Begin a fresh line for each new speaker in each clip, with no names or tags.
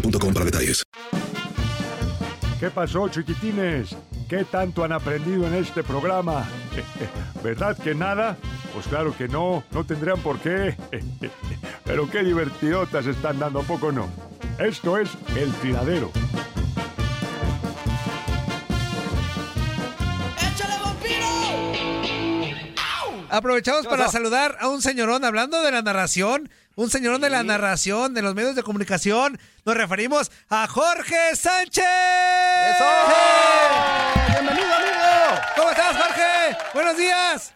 boostmobile.com para detalles.
¿Qué pasó, chiquitines? ¿Qué tanto han aprendido en este programa? ¿Verdad que nada? Pues claro que no, no tendrían por qué. Pero qué divertidotas están dando, ¿a poco no? Esto es El Tiradero.
¡Échale, vampiro!
Aprovechamos para saludar a un señorón hablando de la narración, un señorón de la narración, de los medios de comunicación. Nos referimos a Jorge Sánchez. ¡Eso!
¡Bienvenido, amigo!
¿Cómo estás, Jorge? Buenos días.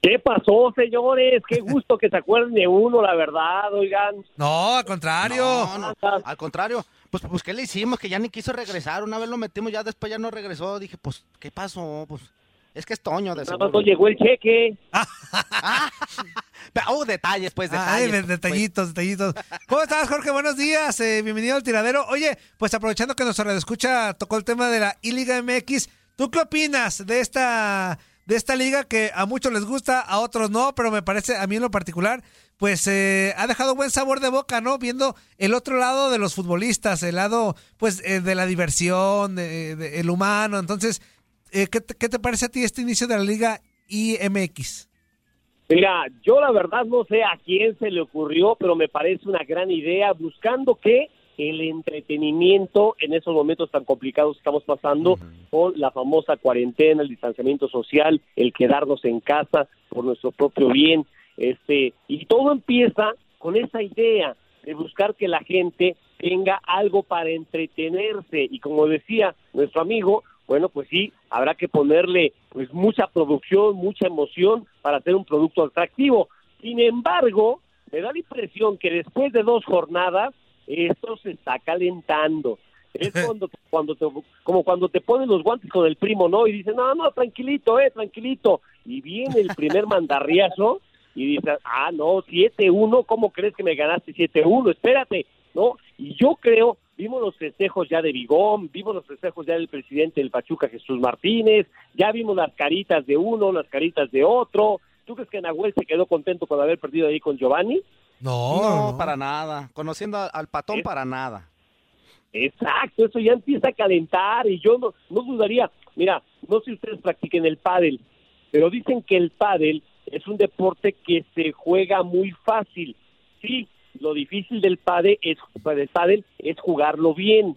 ¿Qué pasó, señores? Qué gusto que se acuerden de uno, la verdad, oigan.
No, al contrario.
No, no, al contrario. Pues, pues, ¿qué le hicimos? Que ya ni quiso regresar. Una vez lo metimos, ya después ya no regresó. Dije, pues, ¿qué pasó? Pues, es que es Toño de
Nada más no llegó el cheque.
Oh, detalles, pues,
Ay,
detalles.
de- detallitos, detallitos. ¿Cómo estás, Jorge? Buenos días. eh, bienvenido al tiradero. Oye, pues aprovechando que nuestro escucha tocó el tema de la I-Liga MX, ¿tú qué opinas de esta, de esta liga que a muchos les gusta, a otros no, pero me parece, a mí en lo particular, pues eh, ha dejado buen sabor de boca, ¿no? Viendo el otro lado de los futbolistas, el lado, pues, eh, de la diversión, de- de- el humano. Entonces, eh, ¿qué, te, qué te parece a ti este inicio de la liga IMX?
Mira, yo la verdad no sé a quién se le ocurrió, pero me parece una gran idea, buscando que el entretenimiento en esos momentos tan complicados que estamos pasando con la famosa cuarentena, el distanciamiento social, el quedarnos en casa por nuestro propio bien, este y todo empieza con esa idea de buscar que la gente tenga algo para entretenerse. Y como decía nuestro amigo, bueno, pues sí, habrá que ponerle pues mucha producción, mucha emoción para hacer un producto atractivo. Sin embargo, me da la impresión que después de dos jornadas esto se está calentando. Es cuando, cuando te, como cuando te ponen los guantes con el primo, ¿no? Y dicen, no, no, tranquilito, eh, tranquilito. Y viene el primer mandarriazo y dices, ah, no, 7-1, ¿cómo crees que me ganaste 7-1? Espérate, ¿no? Y yo creo, vimos los festejos ya de Bigón, vimos los festejos ya del presidente del Pachuca, Jesús Martínez, ya vimos las caritas de uno, las caritas de otro. ¿Tú crees que Nahuel se quedó contento con haber perdido ahí con Giovanni?
No, para nada. Conociendo al, al patón, para nada.
Exacto, eso ya empieza a calentar y yo no, no dudaría. Mira, no sé si ustedes practiquen el pádel, pero dicen que el pádel es un deporte que se juega muy fácil. Sí, lo difícil del pádel es, del pádel es jugarlo bien.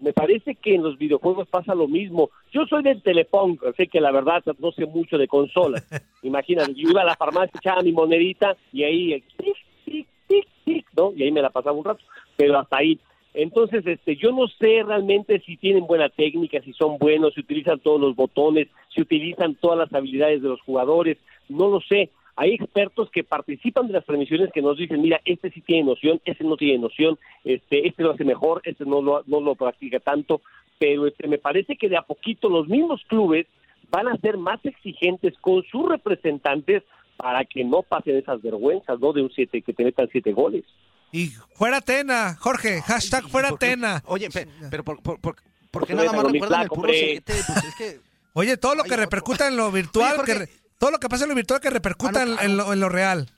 Me parece que en los videojuegos pasa lo mismo. Yo soy del Telepong, sé que la verdad no sé mucho de consolas. Imagínate, yo iba a la farmacia, echaba mi monedita y ahí, tic, tic, tic, tic, ¿no? Y ahí me la pasaba un rato, pero hasta ahí. Entonces, este, yo no sé realmente si tienen buena técnica, si son buenos, si utilizan todos los botones, si utilizan todas las habilidades de los jugadores, no lo sé. Hay expertos que participan de las transmisiones que nos dicen, mira, este sí tiene noción, este no tiene noción, este, este lo hace mejor, este no lo, no lo practica tanto, pero este, me parece que de a poquito los mismos clubes van a ser más exigentes con sus representantes para que no pasen esas vergüenzas, ¿no? De un siete, que te metan siete goles.
Y fuera Tena, Jorge, hashtag fuera Tena.
Oye, pe- pero por, por, por, ¿por qué
No
nada más recuerdan el puro siete? Pues es que...
Oye, todo lo que repercuta en lo virtual,
Oye, Jorge.
que re- todo lo que pasa en lo virtual que repercuta
Ah, no,
en-
claro.
en, lo, en lo real.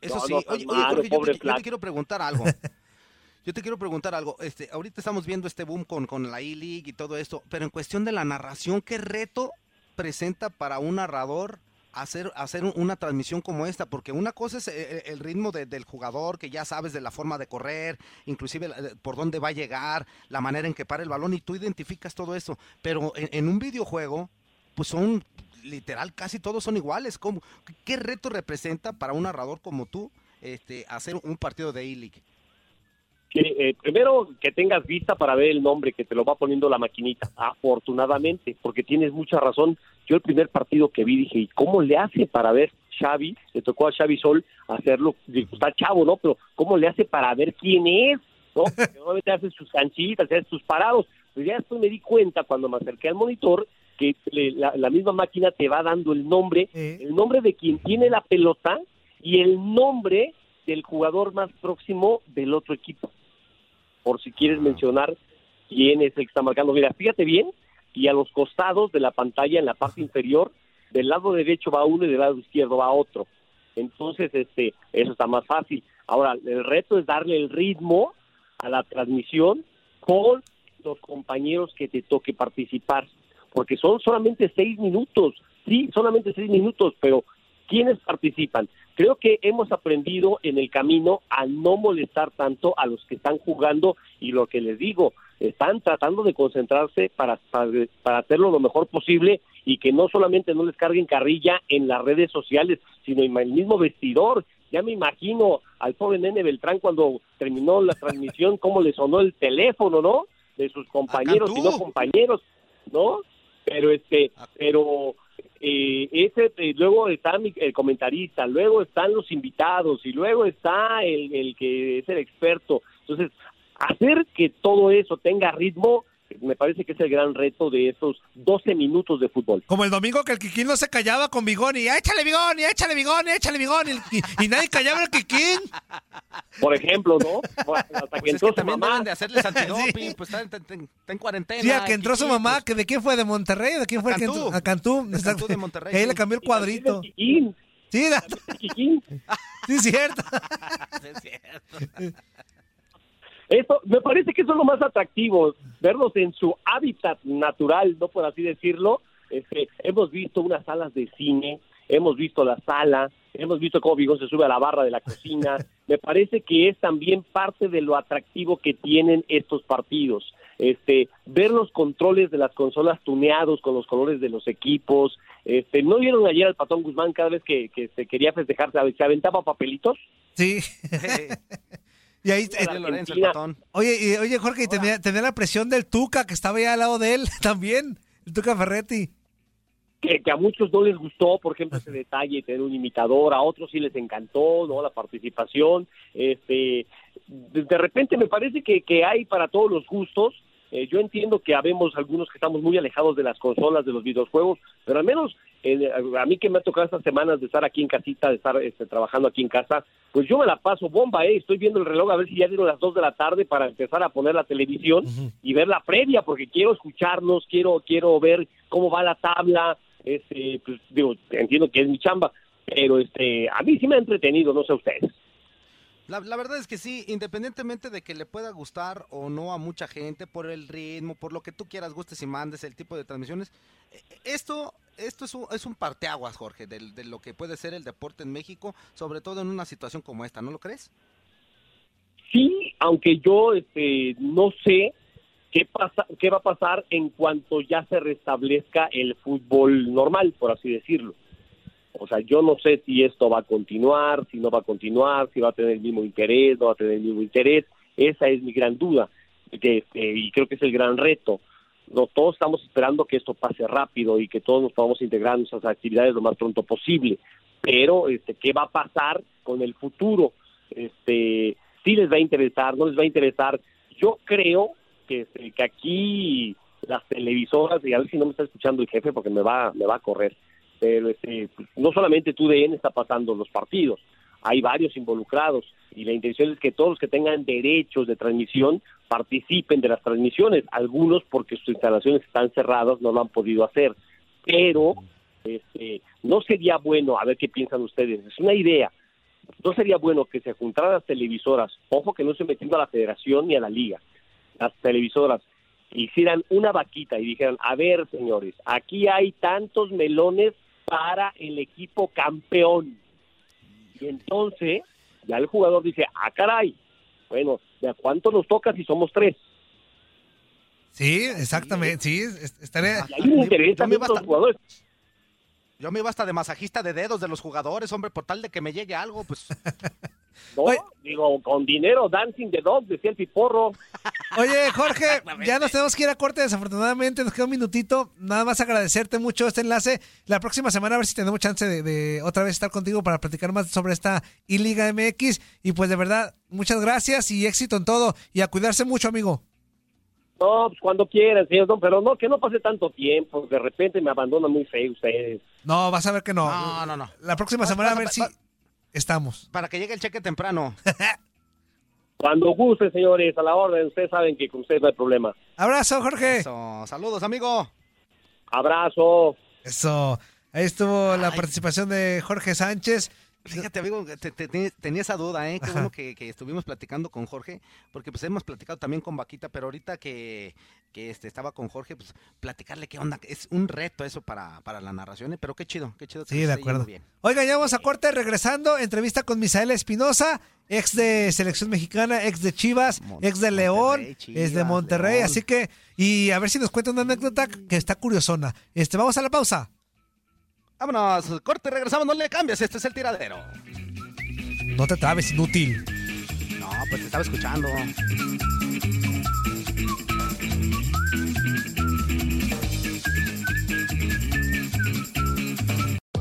Eso
No,
sí.
no,
oye, oye, Jorge, yo te, yo
flaco.
te quiero preguntar algo. Yo te quiero preguntar algo. Este, ahorita estamos viendo este boom con, con la E-League y todo esto, pero en cuestión de la narración, ¿qué reto presenta para un narrador hacer, hacer un- una transmisión como esta? Porque una cosa es eh, el, ritmo de- del jugador, que ya sabes de la forma de correr, inclusive de- por dónde va a llegar, la manera en que para el balón, y tú identificas todo eso. Pero en, en un videojuego, pues son literal, casi todos son iguales. ¿Cómo, ¿Qué reto representa para un narrador como tú este, hacer un partido de E-League?
que eh, primero que tengas vista para ver el nombre que te lo va poniendo la maquinita, afortunadamente, porque tienes mucha razón. Yo el primer partido que vi dije, ¿y cómo le hace para ver Xavi? Le tocó a Xavi Sol hacerlo, digo, está chavo, ¿no? Pero ¿cómo le hace para ver quién es? ¿No? Normalmente hace sus canchitas, hace sus parados. Pues ya después me di cuenta cuando me acerqué al monitor que le- la, la misma máquina te va dando el nombre, el nombre de quien tiene la pelota y el nombre del jugador más próximo del otro equipo por si quieres mencionar quién es el que está marcando. Mira, fíjate bien, y a los costados de la pantalla, en la parte inferior, del lado derecho va uno y del lado izquierdo va otro. Entonces, este, eso está más fácil. Ahora, el reto es darle el ritmo a la transmisión con los compañeros que te toque participar, porque son solamente seis minutos, sí, solamente seis minutos, pero ¿quiénes participan? Creo que hemos aprendido en el camino a no molestar tanto a los que están jugando y lo que les digo, están tratando de concentrarse para, para, para hacerlo lo mejor posible y que no solamente no les carguen carrilla en las redes sociales, sino en el mismo vestidor. Ya me imagino al pobre nene Beltrán cuando terminó la transmisión, cómo le sonó el teléfono, ¿no? De sus compañeros y no compañeros, ¿no? Pero este, pero eh, ese eh, luego está mi- el comentarista, luego están los invitados y luego está el, el que es el experto. Entonces, hacer que todo eso tenga ritmo, me parece que es el gran reto de estos 12 minutos de fútbol.
Como el domingo que el Kikín no se callaba con Bigoni. Échale Bigoni, échale Bigoni, échale Bigoni. Y, y nadie callaba al Kikín.
Por ejemplo, ¿no? Hasta que
Pues es
entró
que
su
también
mamá.
de hacerles antidoping, pues está, está- está en cuarentena.
Sí, a que entró su
Kiki,
mamá,
pues,
que ¿de quién fue? ¿De Monterrey? ¿De quién fue? el que
Cantú.
entró? A Cantú.
De Cantú de Monterrey,
Y ahí
sí.
le cambió el
Y
cuadrito.
el Kikín.
Sí, da-
Kikín.
sí, cierto.
es cierto.
Eso, me parece que eso es lo más atractivo, verlos en su hábitat natural, no por así decirlo. Este, hemos visto unas salas de cine, hemos visto la sala, hemos visto cómo Bigón se sube a la barra de la cocina. Me parece que es también parte de lo atractivo que tienen estos partidos. Este, ver los controles de las consolas tuneados con los colores de los equipos. Este, ¿No vieron ayer al Patón Guzmán cada vez que, que se quería festejar, se se aventaba papelitos?
Sí. Y ahí, eh,
Lorenzo, el patón.
oye, y- oye, Jorge, y tenía, tenía la presión del Tuca, que estaba ya al lado de él también. El Tuca Ferretti.
que, que a muchos no les gustó, por ejemplo, ese detalle de tener un imitador, a otros sí les encantó, ¿no? La participación, este, de, de repente me parece que, que hay para todos los gustos. Eh, yo entiendo que habemos algunos que estamos muy alejados de las consolas, de los videojuegos, pero al menos eh, a mí que me ha tocado estas semanas de estar aquí en casita, de estar este, trabajando aquí en casa, pues yo me la paso bomba, ¿eh? Estoy viendo el reloj a ver si ya dieron las dos de la tarde para empezar a poner la televisión y ver la previa, porque quiero escucharnos, quiero, quiero ver cómo va la tabla, este, pues digo, entiendo que es mi chamba, pero este, a mí sí me ha entretenido, no sé ustedes.
La, la verdad es que sí, independientemente de que le pueda gustar o no a mucha gente por el ritmo, por lo que tú quieras, gustes y mandes, el tipo de transmisiones, eh, esto, esto es un, es un parteaguas, Jorge, del- de, lo que puede ser el deporte en México, sobre todo en una situación como esta, ¿no lo crees?
Sí, aunque yo este, no sé qué pasa, qué va a pasar en cuanto ya se restablezca el fútbol normal, por así decirlo. O sea, yo no sé si esto va a continuar, si no va a continuar, si va a tener el mismo interés, no va a tener el mismo interés. Esa es mi gran duda que, eh, y creo que es el gran reto. No, todos estamos esperando que esto pase rápido y que todos nos podamos integrar en nuestras actividades lo más pronto posible. Pero, este, ¿qué va a pasar con el futuro? Este, sí les va a interesar, no les va a interesar. Yo creo que, este, que aquí las televisoras, y a ver si no me está escuchando el jefe porque me va, me va a correr, pero este, no solamente TUDN está pasando los partidos, hay varios involucrados y la intención es que todos los que tengan derechos de transmisión participen de las transmisiones, algunos porque sus instalaciones están cerradas no lo han podido hacer, pero este, no sería bueno, a ver qué piensan ustedes, es una idea, no sería bueno que se juntaran las televisoras, ojo que no se metiendo a la federación ni a la liga, las televisoras hicieran una vaquita y dijeran, a ver señores, aquí hay tantos melones para el equipo campeón. Y entonces ya el jugador dice, ah, caray, bueno, ¿de a cuánto nos toca si somos tres?
Sí, exactamente, sí, estaría...
Y hay un interés también los jugadores.
Yo me iba hasta de masajista de dedos de los jugadores, hombre, por tal de que me llegue algo, pues.
No, digo, con dinero, dancing the dog, decía el piporro.
Oye, Jorge, ya nos tenemos que ir a corte, desafortunadamente, nos queda un minutito. Nada más agradecerte mucho este enlace. La próxima semana a ver si tenemos chance de, de otra vez estar contigo para platicar más sobre esta I-Liga MX. Y pues de verdad, muchas gracias y éxito en todo. Y a cuidarse mucho, amigo.
No, pues cuando quieran, señor Don, pero no, que no pase tanto tiempo. De repente me abandonan muy feo ustedes.
No, vas a ver que no.
No, no, no.
La próxima
Vas-
semana a
vas a-
ver si estamos.
Para que llegue el cheque temprano.
Cuando guste, señores, a la orden, ustedes saben que con ustedes no hay problema.
Abrazo, Jorge.
Eso, saludos, amigo.
Abrazo.
Eso. Ahí estuvo la participación de Jorge Sánchez.
Fíjate, amigo, te- te- te- tenía esa duda, ¿eh? Qué bueno que, que estuvimos platicando con Jorge, porque pues hemos platicado también con Vaquita, pero ahorita que, que este, estaba con Jorge, pues platicarle qué onda. Es un reto eso para, para la narración, ¿eh? pero qué chido, qué chido. que
Sí, de acuerdo.
bien.
Oigan, ya vamos a corte, regresando, entrevista con Misael Espinosa, ex de Selección Mexicana, ex de Chivas, ex de León, ex de Monterrey,
León.
así que, y a ver si nos cuenta una anécdota que está curiosona. Este, vamos a la pausa.
Vámonos, corte, regresamos, no le cambies, este es el tiradero.
No te trabes, inútil.
No, pues te estaba escuchando.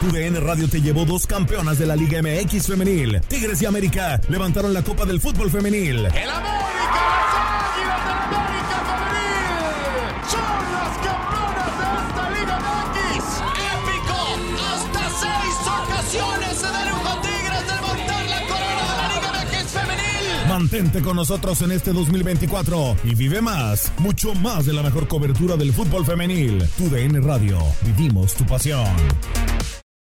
Tu DN Radio te llevó dos campeonas de la Liga MX femenil. Tigres y América levantaron la Copa del Fútbol femenil.
El América, las Águilas del América Femenil son las campeonas de esta Liga MX. Épico, hasta seis ocasiones se dieron con Tigres de levantar la corona de la Liga MX Femenil.
Mantente con nosotros en este 2024 y vive más, mucho más de la mejor cobertura del fútbol femenil. Tu DN Radio, vivimos tu pasión.